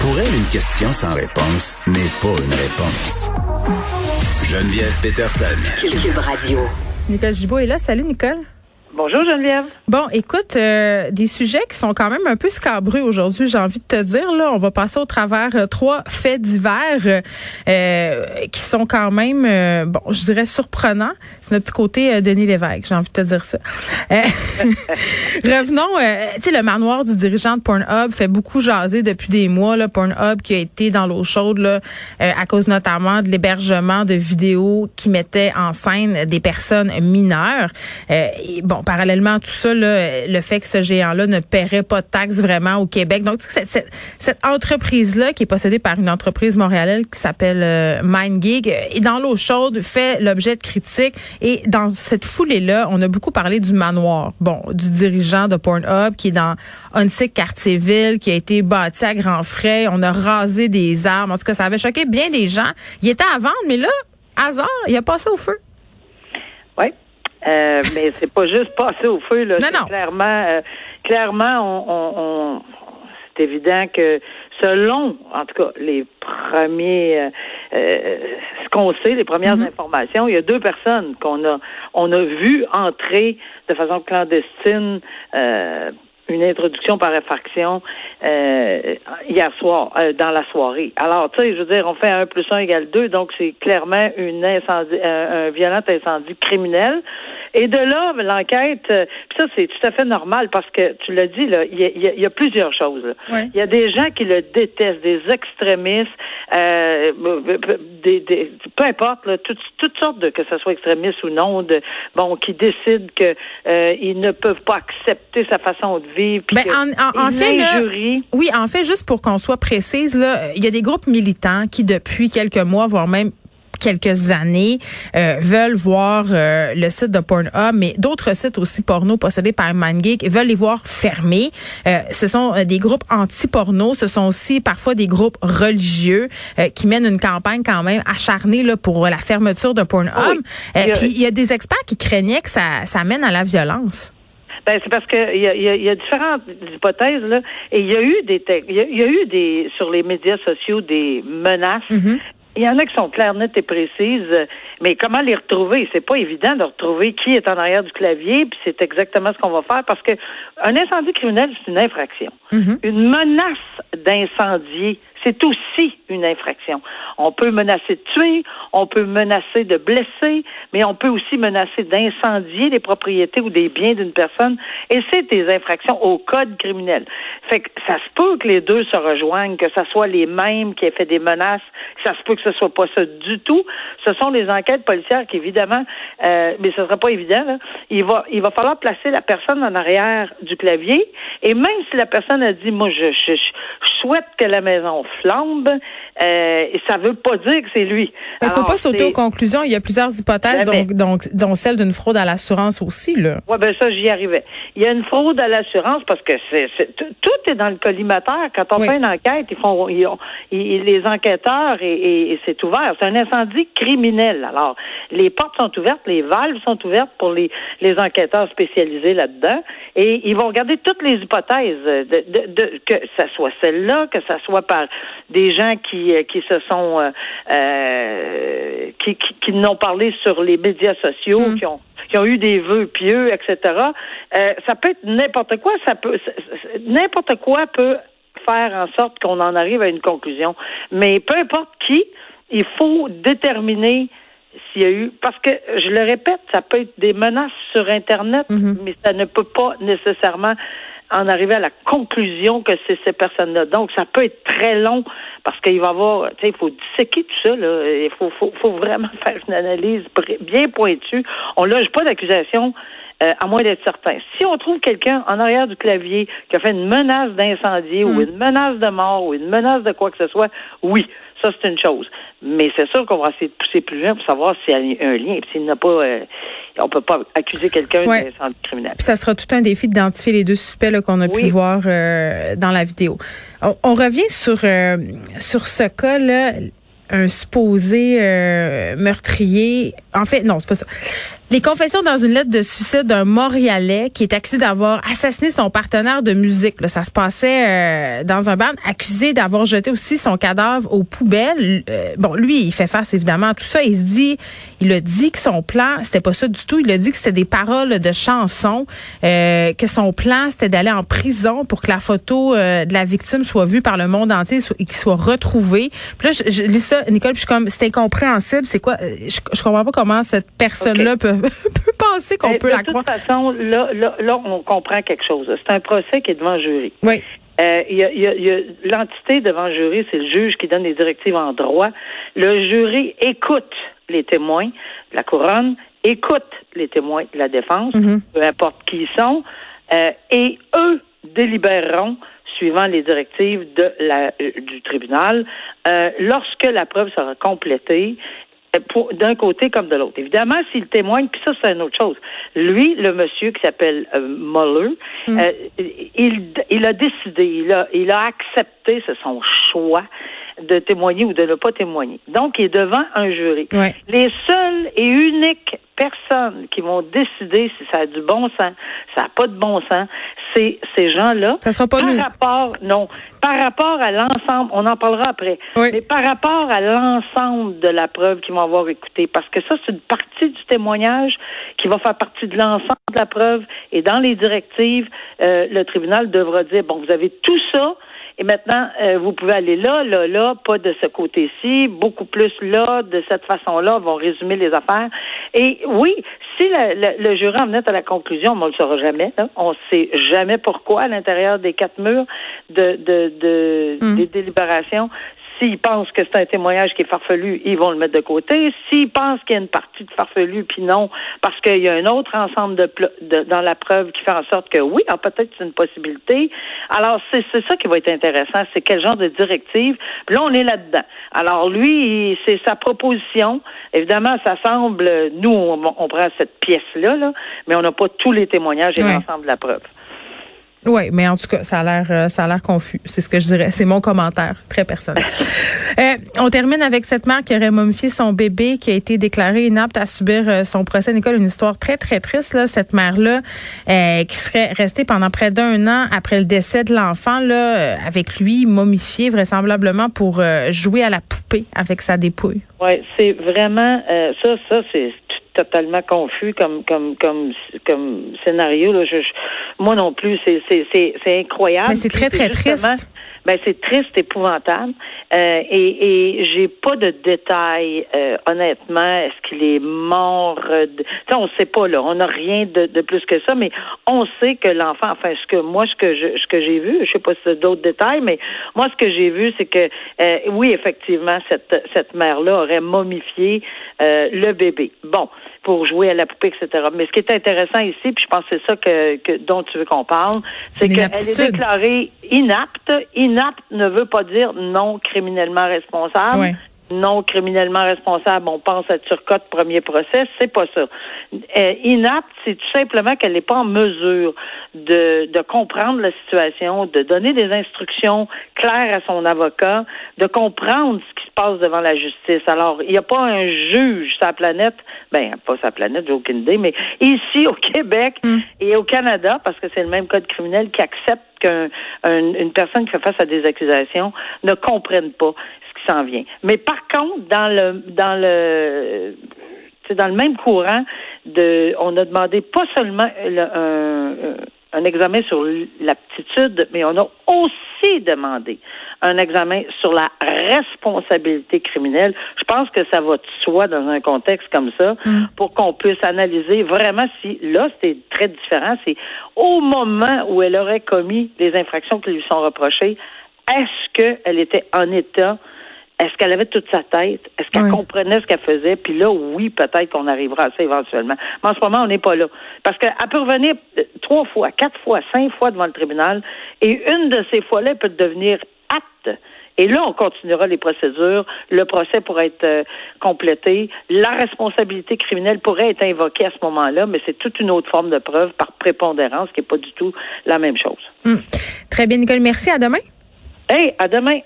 Pour elle, une question sans réponse n'est pas une réponse. Geneviève Peterson. Cube Radio. Nicole Gibault est là. Salut, Nicole. Bonjour Geneviève. Bon, écoute, euh, des sujets qui sont quand même un peu scabreux aujourd'hui, j'ai envie de te dire. Là, on va passer au travers euh, trois faits divers euh, qui sont quand même, bon, je dirais surprenants. C'est notre petit côté Denis Lévesque, j'ai envie de te dire ça. revenons, tu sais, le manoir du dirigeant de Pornhub fait beaucoup jaser depuis des mois. Là, Pornhub qui a été dans l'eau chaude là, à cause notamment de l'hébergement de vidéos qui mettaient en scène des personnes mineures. Bon, parallèlement à tout ça, le fait que ce géant-là ne paierait pas de taxes vraiment au Québec. Donc, cette, entreprise-là, qui est possédée par une entreprise montréalaise qui s'appelle euh, MindGig, est dans l'eau chaude, fait l'objet de critiques. Et dans cette foulée-là, on a beaucoup parlé du manoir, bon, du dirigeant de Pornhub qui est dans Hunsick, Quartier-Ville, qui a été bâti à grands frais. On a rasé des arbres. En tout cas, ça avait choqué bien des gens. Il était à vendre, mais là, hasard, il a passé au feu. Oui. Euh, mais c'est pas juste passer au feu, là. Non, non. Clairement, euh, clairement, on, on, c'est évident que selon, en tout cas, les premiers, euh, euh ce qu'on sait, les premières mm-hmm. informations, il y a deux personnes qu'on a, on a vu entrer de façon clandestine euh, une introduction par effraction euh, hier soir, euh, dans la soirée. Alors, tu sais, je veux dire, on fait un plus un égale deux, donc c'est clairement une incendie, un, violent incendie criminel. Et de là, l'enquête, euh, ça, c'est tout à fait normal parce que tu l'as dit, là, il y a, plusieurs choses. Il y a des gens qui le détestent, des extrémistes, euh, des, des, peu importe, là, toutes, toutes sortes de, que ce soit extrémistes ou non, de, bon, qui décident que euh, ne peuvent pas accepter sa façon de vivre. Ben, en, en, fait, oui, en fait, juste pour qu'on soit précise, là, il y a des groupes militants qui, depuis quelques mois, voire même quelques années euh, veulent voir euh, le site de Pornhub, mais d'autres sites aussi porno possédés par MindGeek veulent les voir fermés. Euh, ce sont des groupes anti-porno, ce sont aussi parfois des groupes religieux qui mènent une campagne quand même acharnée là, pour la fermeture de Pornhub. Puis il y a des experts qui craignaient que ça, ça mène à la violence. Ben, c'est parce que il y a, y a, différentes hypothèses là, et il y a eu des il y, a eu des sur les médias sociaux des menaces mm-hmm. Il y en a qui sont claires, nettes et précises, mais comment les retrouver? C'est pas évident de retrouver qui est en arrière du clavier, puis c'est exactement ce qu'on va faire parce que un incendie criminel, c'est une infraction. Mm-hmm. Une menace d'incendier, c'est aussi une infraction. On peut menacer de tuer, on peut menacer de blesser, mais on peut aussi menacer d'incendier les propriétés ou des biens d'une personne, et c'est des infractions au code criminel. Fait que ça se peut que les deux se rejoignent, que ce soit les mêmes qui aient fait des menaces, ça se peut que ce soit pas ça du tout. Ce sont les enquêtes policières qui, évidemment, euh, mais ce sera pas évident, là. il va il va falloir placer la personne en arrière du clavier, et même si la personne a dit, moi, je, je, je souhaite que la maison flambe, euh, et ça veut pas dire que c'est lui. Il faut pas sauter aux conclusions. Il y a plusieurs hypothèses, ben, donc, donc, dont celle d'une fraude à l'assurance aussi. Là. Ouais, ben ça, j'y arrivais. Il y a une fraude à l'assurance parce que c'est, tout est dans le collimateur. Quand on fait une enquête, ils font ils, les enquêteurs et, c'est ouvert. C'est un incendie criminel. Alors, les portes sont ouvertes, les valves sont ouvertes pour les, les enquêteurs spécialisés là-dedans et ils vont regarder toutes les hypothèses, de, de, que ça soit celle-là, que ça soit par des gens qui, euh, qui se sont euh, euh, qui, qui, qui n'ont parlé sur les médias sociaux, mm. qui ont qui ont eu des vœux pieux, etc. Euh, ça peut être n'importe quoi, ça peut n'importe quoi peut faire en sorte qu'on en arrive à une conclusion. Mais peu importe qui, il faut déterminer s'il y a eu parce que je le répète, ça peut être des menaces sur Internet, mm-hmm. mais ça ne peut pas nécessairement en arriver à la conclusion que c'est ces personnes-là. Donc, ça peut être très long parce qu'il va y avoir, tu sais, il faut disséquer tout ça, là. Il faut, faut, faut vraiment faire une analyse bien pointue. On loge pas d'accusation euh, à moins d'être certain. Si on trouve quelqu'un en arrière du clavier qui a fait une menace d'incendie ou mm. une menace de mort ou une menace de quoi que ce soit, oui, ça c'est une chose. Mais c'est sûr qu'on va essayer de pousser plus loin pour savoir s'il y a un lien. S'il n'a pas, euh, on peut pas accuser quelqu'un d'incendie criminel. Puis ça sera tout un défi d'identifier les deux suspects qu'on a pu voir euh, dans la vidéo. On, revient sur sur ce cas là un supposé meurtrier en fait, non, c'est pas ça. Les confessions dans une lettre de suicide d'un Montréalais qui est accusé d'avoir assassiné son partenaire de musique. Là, ça se passait euh, dans un band, accusé d'avoir jeté aussi son cadavre aux poubelles. Euh, bon, lui, il fait face évidemment à tout ça. Il se dit, il a dit que son plan, c'était pas ça du tout. Il a dit que c'était des paroles de chansons, euh, que son plan, c'était d'aller en prison pour que la photo de la victime soit vue par le monde entier et qu'il soit retrouvé. Puis là, je, lis ça, Nicole, puis je suis comme, c'est incompréhensible. C'est quoi? Je, je comprends pas comment cette personne-là peut peut, penser qu'on peut la croire. De toute façon, là, là, là, on comprend quelque chose. C'est un procès qui est devant jury. Oui. Euh, y a, y a, l'entité devant le jury, c'est le juge qui donne les directives en droit. Le jury écoute les témoins, la couronne écoute les témoins de la défense, mm-hmm. peu importe qui ils sont, euh, et eux délibéreront suivant les directives de la, euh, du tribunal lorsque la preuve sera complétée d'un côté comme de l'autre. Évidemment, s'il témoigne, puis ça, c'est une autre chose. Lui, le monsieur qui s'appelle euh, Muller, mm. euh, il, il a décidé, il a, il a accepté, c'est son choix, de témoigner ou de ne pas témoigner. Donc, il est devant un jury. Les seules et uniques personnes qui vont décider si ça a du bon sens, ça n'a pas de bon sens, c'est ces gens-là. Ça sera pas par rapport, non, par rapport à l'ensemble, on en parlera après, mais par rapport à l'ensemble de la preuve qu'ils vont avoir écouté, parce que ça, c'est une partie du témoignage qui va faire partie de l'ensemble de la preuve, et dans les directives, euh, le tribunal devra dire, bon, vous avez tout ça, et maintenant, euh, vous pouvez aller là, là, là, pas de ce côté-ci, beaucoup plus là, de cette façon-là, vont résumer les affaires. Et oui, si le, le, jury en venait à la conclusion, on ne le saura jamais, on ne sait jamais pourquoi à l'intérieur des quatre murs de, de, de hum. des délibérations, S'ils pensent que c'est un témoignage qui est farfelu, ils vont le mettre de côté. S'ils pensent qu'il y a une partie de farfelu, puis non, parce qu'il y a un autre ensemble de, dans la preuve qui fait en sorte que oui, ah, peut-être c'est une possibilité. Alors, c'est ça qui va être intéressant, c'est quel genre de directive. là, on est là-dedans. Alors, lui, c'est sa proposition. Évidemment, ça semble, nous, on, prend cette pièce-là, là, mais on n'a pas tous les témoignages et l'ensemble de la preuve. Oui, mais en tout cas, ça a l'air euh, ça a l'air confus. C'est ce que je dirais. C'est mon commentaire très personnel. euh, on termine avec cette mère qui aurait momifié son bébé, qui a été déclarée inapte à subir euh, son procès. Nicole, une histoire très très triste là. Cette mère là, euh, qui serait restée pendant près d'un an après le décès de l'enfant là, avec lui momifié vraisemblablement pour jouer à la poupée avec sa dépouille. Oui, c'est vraiment ça. Ça c'est totalement confus comme comme comme comme scénario. Là. Je, moi non plus, c'est c'est c'est incroyable. Mais c'est très très triste. Ben c'est triste, épouvantable. Euh, et et j'ai pas de détails. Euh, honnêtement, est-ce qu'il est mort? De... On sait pas là. On n'a rien de, de, plus que ça, mais on sait que l'enfant. Enfin, ce que moi, ce que je, ce que j'ai vu, je sais pas si c'est d'autres détails, mais moi, ce que j'ai vu, c'est que euh, oui, effectivement, cette cette mère-là aurait momifié euh, le bébé. Bon pour jouer à la poupée, etc. Mais ce qui est intéressant ici, puis je pense que c'est ça que, que, dont tu veux qu'on parle, c'est qu'elle est déclarée inapte. Inapte ne veut pas dire non criminellement responsable. Non criminellement responsable, on pense à Turcotte, premier procès, c'est pas ça. Euh, inapte, c'est tout simplement qu'elle n'est pas en mesure de, de comprendre la situation, de donner des instructions claires à son avocat, de comprendre ce qui se passe devant la justice. Alors, il n'y a pas un juge sur la planète, ben pas sa planète, j'ai aucune idée, mais ici au Québec mm. et au Canada, parce que c'est le même code criminel qui accepte qu'une personne qui fait face à des accusations ne comprenne pas s'en vient. Mais par contre, dans le dans le c'est dans le même courant de on a demandé pas seulement un, un examen sur l'aptitude, mais on a aussi demandé un examen sur la responsabilité criminelle. Je pense que ça va de soi dans un contexte comme ça mm. pour qu'on puisse analyser vraiment si, là, c'est très différent, c'est au moment où elle aurait commis les infractions qui lui sont reprochées, est-ce qu'elle était en état est-ce qu'elle avait toute sa tête? Est-ce qu'elle comprenait ce qu'elle faisait? Puis là, oui, peut-être qu'on arrivera à ça éventuellement. Mais en ce moment, on n'est pas là. Parce qu'elle peut revenir euh, trois fois, quatre fois, cinq fois devant le tribunal. Et une de ces fois-là, peut devenir apte. Et là, on continuera les procédures. Le procès pourrait être euh, complété. La responsabilité criminelle pourrait être invoquée à ce moment-là, mais c'est toute une autre forme de preuve par prépondérance qui n'est pas du tout la même chose. Hum. Très bien, Nicole. Merci. À demain. Hey, à demain.